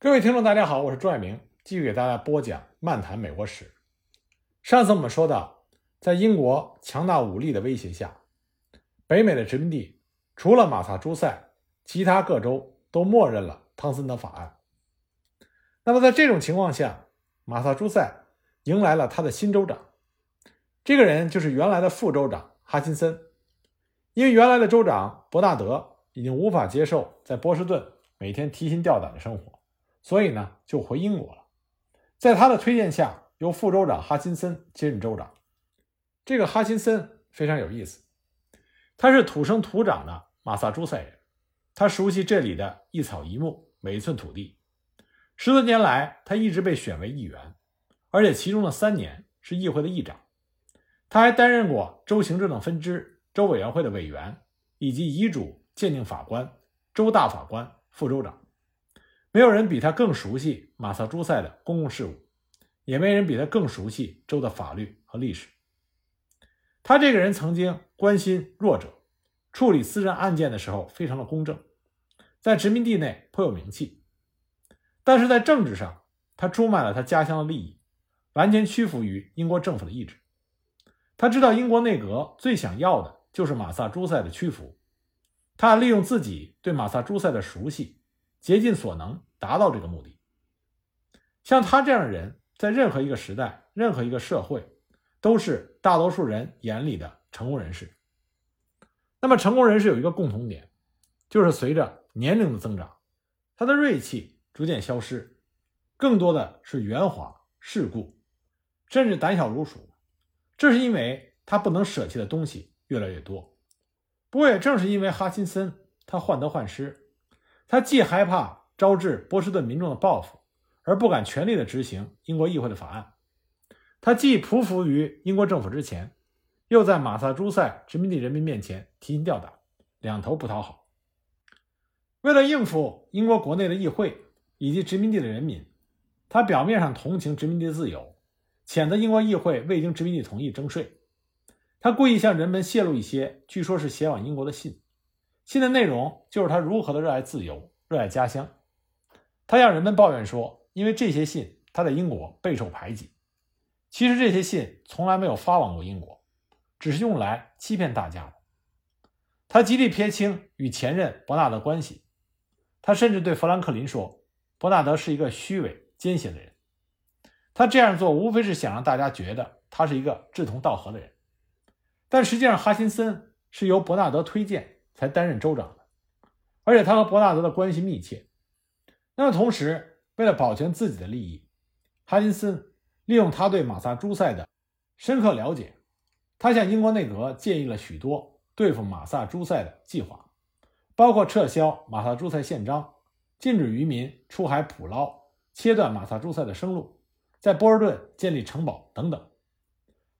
各位听众，大家好，我是朱爱明，继续给大家播讲《漫谈美国史》。上次我们说到，在英国强大武力的威胁下，北美的殖民地除了马萨诸塞，其他各州都默认了汤森的法案。那么在这种情况下，马萨诸塞迎来了他的新州长，这个人就是原来的副州长哈金森。因为原来的州长伯纳德已经无法接受在波士顿每天提心吊胆的生活。所以呢，就回英国了。在他的推荐下，由副州长哈钦森接任州长。这个哈钦森非常有意思，他是土生土长的马萨诸塞人，他熟悉这里的一草一木，每一寸土地。十多年来，他一直被选为议员，而且其中的三年是议会的议长。他还担任过州行政的分支、州委员会的委员，以及遗嘱鉴定法官、州大法官、副州长。没有人比他更熟悉马萨诸塞的公共事务，也没人比他更熟悉州的法律和历史。他这个人曾经关心弱者，处理私人案件的时候非常的公正，在殖民地内颇有名气。但是在政治上，他出卖了他家乡的利益，完全屈服于英国政府的意志。他知道英国内阁最想要的就是马萨诸塞的屈服，他利用自己对马萨诸塞的熟悉。竭尽所能达到这个目的。像他这样的人，在任何一个时代、任何一个社会，都是大多数人眼里的成功人士。那么，成功人士有一个共同点，就是随着年龄的增长，他的锐气逐渐消失，更多的是圆滑、世故，甚至胆小如鼠。这是因为他不能舍弃的东西越来越多。不过，也正是因为哈钦森，他患得患失。他既害怕招致波士顿民众的报复，而不敢全力的执行英国议会的法案。他既匍匐于英国政府之前，又在马萨诸塞殖民地人民面前提心吊胆，两头不讨好。为了应付英国国内的议会以及殖民地的人民，他表面上同情殖民地的自由，谴责英国议会未经殖民地同意征税。他故意向人们泄露一些据说是写往英国的信。信的内容就是他如何的热爱自由，热爱家乡。他向人们抱怨说，因为这些信，他在英国备受排挤。其实这些信从来没有发往过英国，只是用来欺骗大家的。他极力撇清与前任伯纳德关系。他甚至对富兰克林说，伯纳德是一个虚伪奸险的人。他这样做无非是想让大家觉得他是一个志同道合的人。但实际上，哈辛森是由伯纳德推荐。才担任州长的，而且他和伯纳德的关系密切。那么，同时为了保全自己的利益，哈金森利用他对马萨诸塞的深刻了解，他向英国内阁建议了许多对付马萨诸塞的计划，包括撤销马萨诸塞宪章、禁止渔民出海捕捞、切断马萨诸塞的生路、在波士顿建立城堡等等。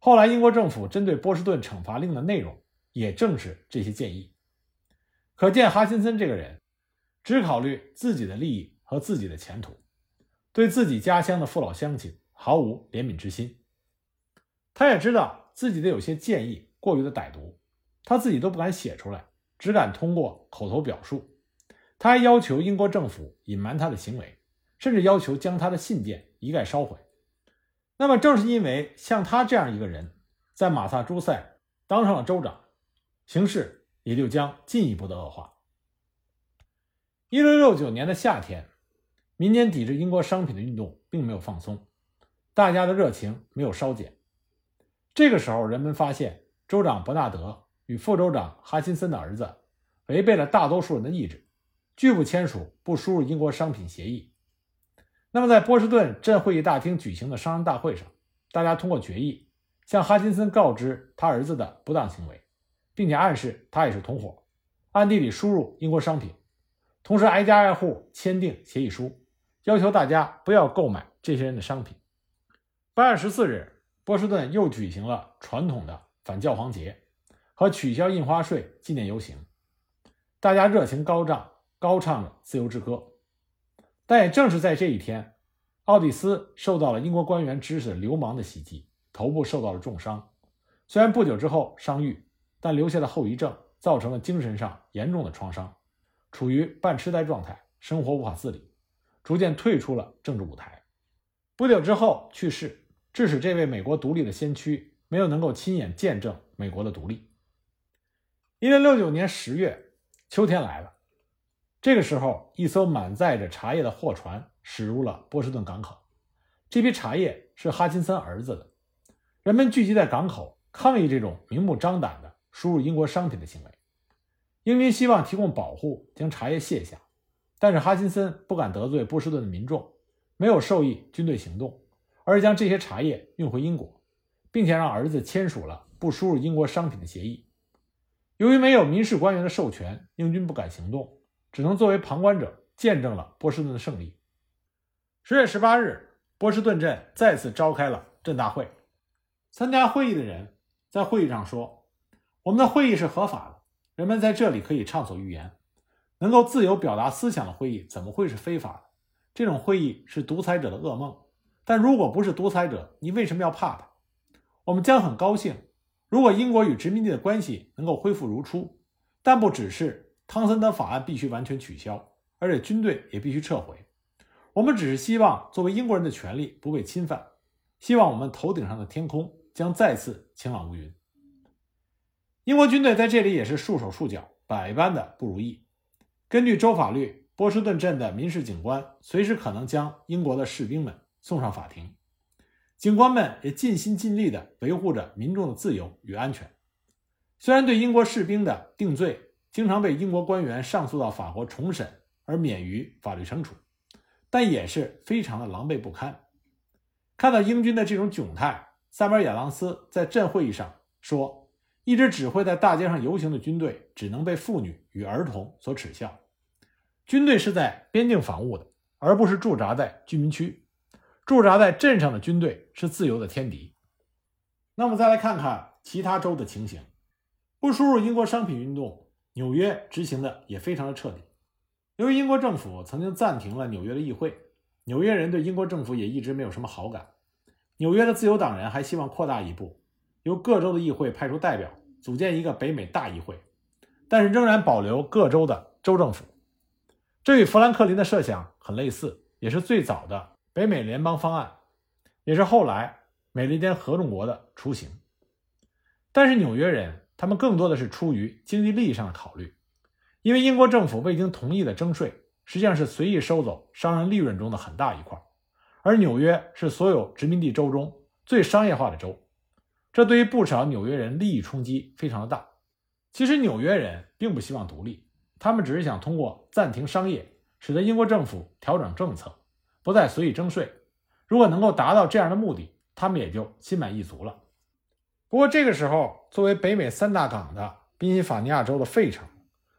后来，英国政府针对波士顿惩罚令的内容，也正是这些建议。可见哈金森这个人，只考虑自己的利益和自己的前途，对自己家乡的父老乡亲毫无怜悯之心。他也知道自己的有些建议过于的歹毒，他自己都不敢写出来，只敢通过口头表述。他还要求英国政府隐瞒他的行为，甚至要求将他的信件一概烧毁。那么，正是因为像他这样一个人，在马萨诸塞当上了州长，形势。也就将进一步的恶化。一六六九年的夏天，民间抵制英国商品的运动并没有放松，大家的热情没有稍减。这个时候，人们发现州长伯纳德与副州长哈金森的儿子违背了大多数人的意志，拒不签署不输入英国商品协议。那么，在波士顿镇会议大厅举行的商人大会上，大家通过决议向哈金森告知他儿子的不当行为。并且暗示他也是同伙，暗地里输入英国商品，同时挨家挨户签订协议书，要求大家不要购买这些人的商品。八月十四日，波士顿又举行了传统的反教皇节和取消印花税纪念游行，大家热情高涨，高唱着自由之歌。但也正是在这一天，奥蒂斯受到了英国官员指使流氓的袭击，头部受到了重伤，虽然不久之后伤愈。但留下的后遗症造成了精神上严重的创伤，处于半痴呆状态，生活无法自理，逐渐退出了政治舞台。不久之后去世，致使这位美国独立的先驱没有能够亲眼见证美国的独立。一六六九年十月，秋天来了。这个时候，一艘满载着茶叶的货船驶入了波士顿港口。这批茶叶是哈金森儿子的。人们聚集在港口抗议这种明目张胆的输入英国商品的行为。英军希望提供保护，将茶叶卸下，但是哈金森不敢得罪波士顿的民众，没有授意军队行动，而是将这些茶叶运回英国，并且让儿子签署了不输入英国商品的协议。由于没有民事官员的授权，英军不敢行动。只能作为旁观者见证了波士顿的胜利。十月十八日，波士顿镇再次召开了镇大会。参加会议的人在会议上说：“我们的会议是合法的，人们在这里可以畅所欲言，能够自由表达思想的会议怎么会是非法的？这种会议是独裁者的噩梦。但如果不是独裁者，你为什么要怕他？我们将很高兴，如果英国与殖民地的关系能够恢复如初，但不只是。”汤森德法案必须完全取消，而且军队也必须撤回。我们只是希望作为英国人的权利不被侵犯，希望我们头顶上的天空将再次晴朗无云。英国军队在这里也是束手束脚，百般的不如意。根据州法律，波士顿镇的民事警官随时可能将英国的士兵们送上法庭。警官们也尽心尽力地维护着民众的自由与安全。虽然对英国士兵的定罪，经常被英国官员上诉到法国重审而免于法律惩处，但也是非常的狼狈不堪。看到英军的这种窘态，塞缪尔·亚当斯在镇会议上说：“一支只会在大街上游行的军队，只能被妇女与儿童所耻笑。军队是在边境防务的，而不是驻扎在居民区。驻扎在镇上的军队是自由的天敌。”那么，再来看看其他州的情形，不输入英国商品运动。纽约执行的也非常的彻底。由于英国政府曾经暂停了纽约的议会，纽约人对英国政府也一直没有什么好感。纽约的自由党人还希望扩大一步，由各州的议会派出代表，组建一个北美大议会，但是仍然保留各州的州政府。这与富兰克林的设想很类似，也是最早的北美联邦方案，也是后来美利坚合众国的雏形。但是纽约人。他们更多的是出于经济利益上的考虑，因为英国政府未经同意的征税，实际上是随意收走商人利润中的很大一块，而纽约是所有殖民地州中最商业化的州，这对于不少纽约人利益冲击非常的大。其实纽约人并不希望独立，他们只是想通过暂停商业，使得英国政府调整政策，不再随意征税。如果能够达到这样的目的，他们也就心满意足了。不过这个时候，作为北美三大港的宾夕法尼亚州的费城，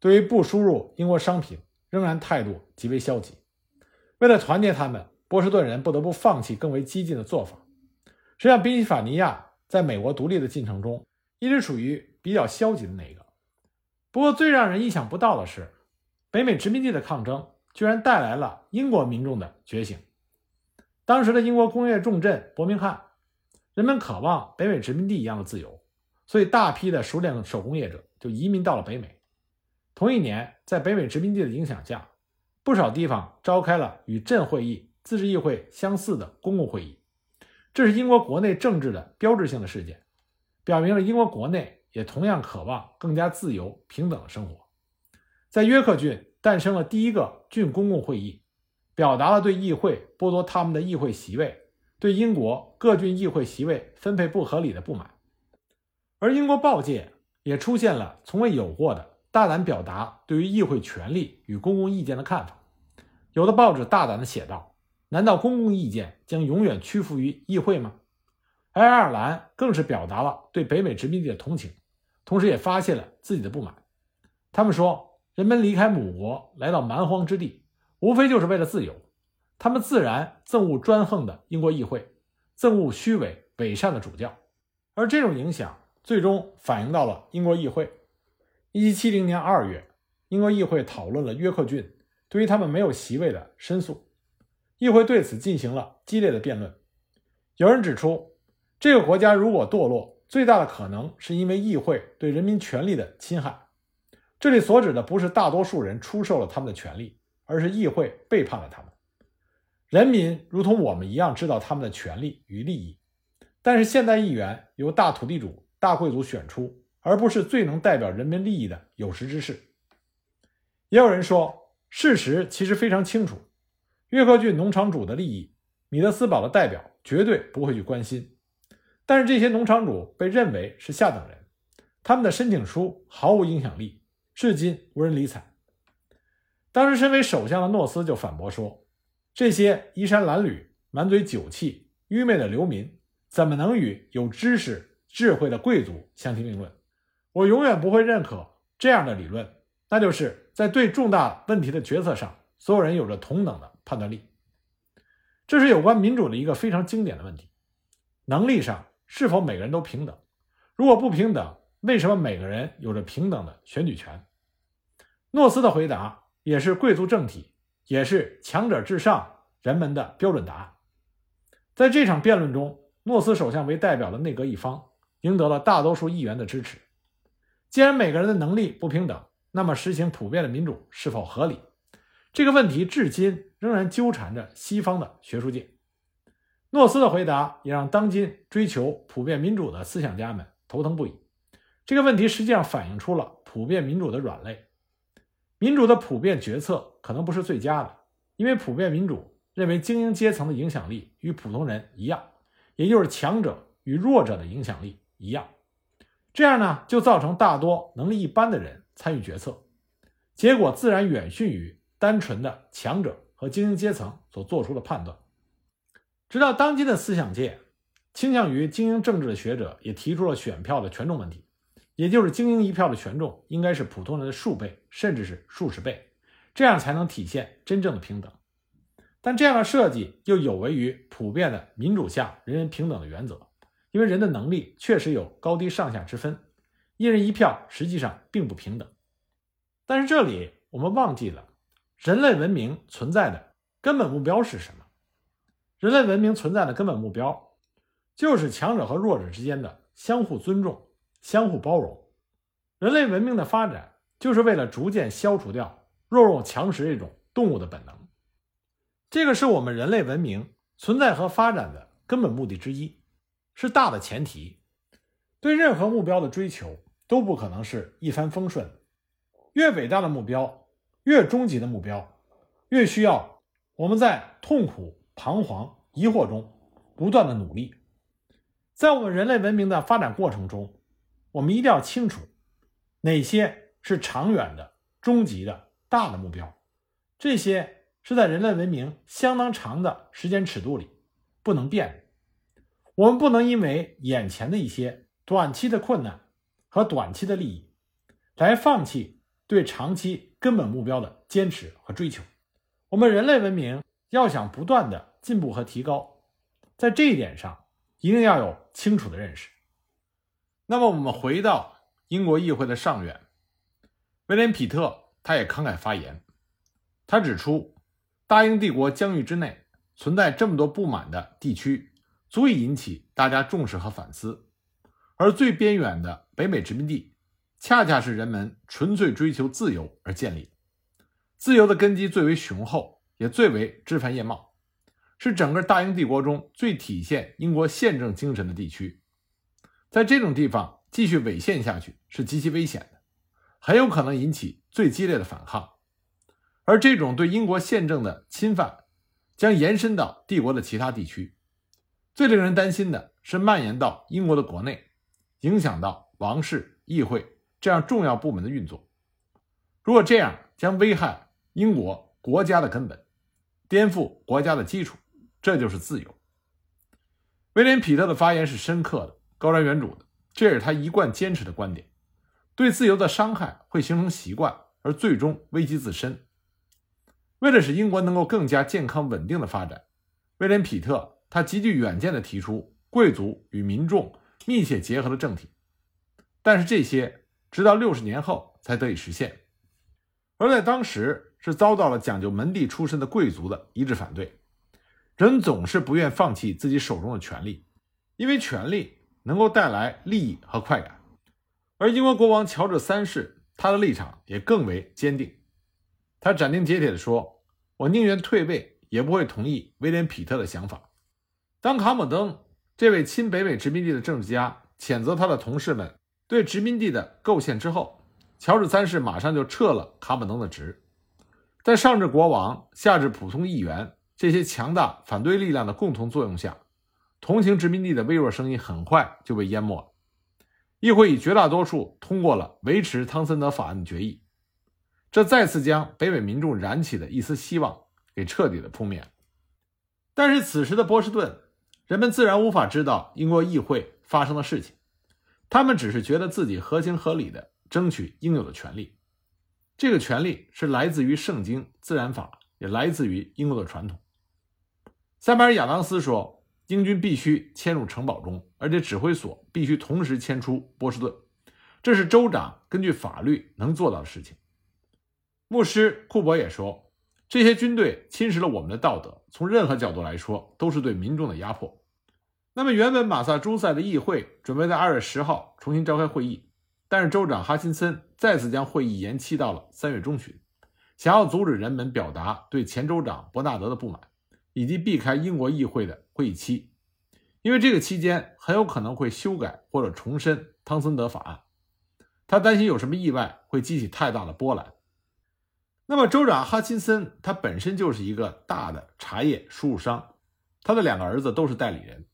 对于不输入英国商品仍然态度极为消极。为了团结他们，波士顿人不得不放弃更为激进的做法。实际上，宾夕法尼亚在美国独立的进程中一直处于比较消极的那一个。不过，最让人意想不到的是，北美殖民地的抗争居然带来了英国民众的觉醒。当时的英国工业重镇伯明翰。人们渴望北美殖民地一样的自由，所以大批的熟练的手工业者就移民到了北美。同一年，在北美殖民地的影响下，不少地方召开了与镇会议、自治议会相似的公共会议。这是英国国内政治的标志性的事件，表明了英国国内也同样渴望更加自由平等的生活。在约克郡诞生了第一个郡公共会议，表达了对议会剥夺他们的议会席位。对英国各郡议会席位分配不合理的不满，而英国报界也出现了从未有过的大胆表达对于议会权力与公共意见的看法。有的报纸大胆地写道：“难道公共意见将永远屈服于议会吗？”爱尔兰更是表达了对北美殖民地的同情，同时也发泄了自己的不满。他们说：“人们离开母国来到蛮荒之地，无非就是为了自由。”他们自然憎恶专横的英国议会，憎恶虚伪伪善的主教，而这种影响最终反映到了英国议会。一七七零年二月，英国议会讨论了约克郡对于他们没有席位的申诉，议会对此进行了激烈的辩论。有人指出，这个国家如果堕落，最大的可能是因为议会对人民权利的侵害。这里所指的不是大多数人出售了他们的权利，而是议会背叛了他们。人民如同我们一样知道他们的权利与利益，但是现代议员由大土地主、大贵族选出，而不是最能代表人民利益的有识之士。也有人说，事实其实非常清楚，约克郡农场主的利益，米德斯堡的代表绝对不会去关心。但是这些农场主被认为是下等人，他们的申请书毫无影响力，至今无人理睬。当时身为首相的诺斯就反驳说：“这些衣衫褴褛、满嘴酒气、愚昧的流民，怎么能与有知识、智慧的贵族相提并论？我永远不会认可这样的理论，那就是在对重大问题的决策上，所有人有着同等的判断力。这是有关民主的一个非常经典的问题：能力上是否每个人都平等？如果不平等，为什么每个人有着平等的选举权？”诺斯的回答。也是贵族政体，也是强者至上人们的标准答案。在这场辩论中，诺斯首相为代表的内阁一方赢得了大多数议员的支持。既然每个人的能力不平等，那么实行普遍的民主是否合理？这个问题至今仍然纠缠着西方的学术界。诺斯的回答也让当今追求普遍民主的思想家们头疼不已。这个问题实际上反映出了普遍民主的软肋。民主的普遍决策可能不是最佳的，因为普遍民主认为精英阶层的影响力与普通人一样，也就是强者与弱者的影响力一样。这样呢，就造成大多能力一般的人参与决策，结果自然远逊于单纯的强者和精英阶层所做出的判断。直到当今的思想界倾向于精英政治的学者也提出了选票的权重问题。也就是精英一票的权重应该是普通人的数倍，甚至是数十倍，这样才能体现真正的平等。但这样的设计又有违于普遍的民主下人人平等的原则，因为人的能力确实有高低上下之分，一人一票实际上并不平等。但是这里我们忘记了，人类文明存在的根本目标是什么？人类文明存在的根本目标，就是强者和弱者之间的相互尊重。相互包容，人类文明的发展就是为了逐渐消除掉弱肉强食这种动物的本能。这个是我们人类文明存在和发展的根本目的之一，是大的前提。对任何目标的追求都不可能是一帆风顺。越伟大的目标，越终极的目标，越需要我们在痛苦、彷徨、疑惑中不断的努力。在我们人类文明的发展过程中。我们一定要清楚，哪些是长远的、终极的、大的目标，这些是在人类文明相当长的时间尺度里不能变的。我们不能因为眼前的一些短期的困难和短期的利益，来放弃对长期根本目标的坚持和追求。我们人类文明要想不断的进步和提高，在这一点上一定要有清楚的认识。那么我们回到英国议会的上院，威廉·皮特他也慷慨发言，他指出，大英帝国疆域之内存在这么多不满的地区，足以引起大家重视和反思。而最边远的北美殖民地，恰恰是人们纯粹追求自由而建立，自由的根基最为雄厚，也最为枝繁叶茂，是整个大英帝国中最体现英国宪政精神的地区。在这种地方继续违宪下去是极其危险的，很有可能引起最激烈的反抗。而这种对英国宪政的侵犯将延伸到帝国的其他地区。最令人担心的是蔓延到英国的国内，影响到王室、议会这样重要部门的运作。如果这样，将危害英国国家的根本，颠覆国家的基础。这就是自由。威廉·彼特的发言是深刻的。高瞻远瞩的，这也是他一贯坚持的观点。对自由的伤害会形成习惯，而最终危及自身。为了使英国能够更加健康稳定的发展，威廉·皮特他极具远见地提出贵族与民众密切结合的政体。但是这些直到六十年后才得以实现，而在当时是遭到了讲究门第出身的贵族的一致反对。人总是不愿放弃自己手中的权力，因为权力。能够带来利益和快感，而英国国王乔治三世他的立场也更为坚定。他斩钉截铁地说：“我宁愿退位，也不会同意威廉·皮特的想法。当卡姆登这位亲北美殖民地的政治家谴责他的同事们对殖民地的构陷之后，乔治三世马上就撤了卡姆登的职。在上至国王，下至普通议员这些强大反对力量的共同作用下，同情殖民地的微弱声音很快就被淹没了。议会以绝大多数通过了维持汤森德法案的决议，这再次将北美民众燃起的一丝希望给彻底的扑灭。但是此时的波士顿。人们自然无法知道英国议会发生的事情，他们只是觉得自己合情合理的争取应有的权利。这个权利是来自于圣经自然法，也来自于英国的传统。塞班尔·亚当斯说，英军必须迁入城堡中，而且指挥所必须同时迁出波士顿，这是州长根据法律能做到的事情。牧师库珀也说，这些军队侵蚀了我们的道德，从任何角度来说都是对民众的压迫。那么，原本马萨诸塞的议会准备在二月十号重新召开会议，但是州长哈钦森再次将会议延期到了三月中旬，想要阻止人们表达对前州长伯纳德的不满，以及避开英国议会的会议期，因为这个期间很有可能会修改或者重申汤森德法案，他担心有什么意外会激起太大的波澜。那么，州长哈钦森他本身就是一个大的茶叶输入商，他的两个儿子都是代理人。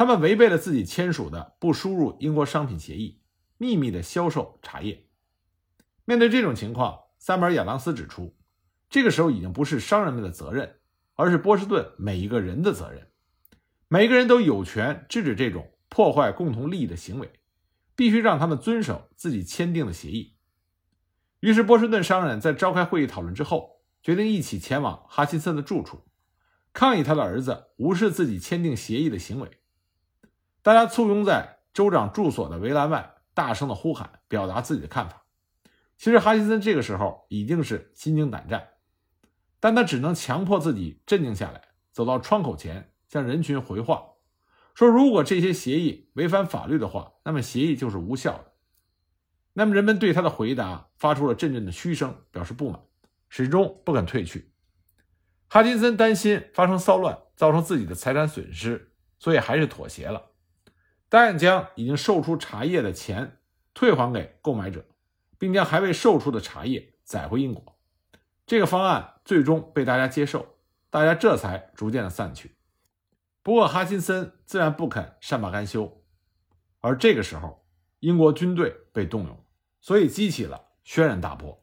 他们违背了自己签署的不输入英国商品协议，秘密的销售茶叶。面对这种情况，塞缪尔·亚当斯指出，这个时候已经不是商人们的责任，而是波士顿每一个人的责任。每个人都有权制止这种破坏共同利益的行为，必须让他们遵守自己签订的协议。于是，波士顿商人，在召开会议讨论之后，决定一起前往哈钦森的住处，抗议他的儿子无视自己签订协议的行为。大家簇拥在州长住所的围栏外，大声的呼喊，表达自己的看法。其实哈金森这个时候已经是心惊胆战，但他只能强迫自己镇静下来，走到窗口前，向人群回话，说：“如果这些协议违反法律的话，那么协议就是无效的。”那么人们对他的回答发出了阵阵的嘘声，表示不满，始终不肯退去。哈金森担心发生骚乱，造成自己的财产损失，所以还是妥协了。答应将已经售出茶叶的钱退还给购买者，并将还未售出的茶叶载回英国。这个方案最终被大家接受，大家这才逐渐的散去。不过哈金森自然不肯善罢甘休，而这个时候英国军队被动用，所以激起了轩然大波。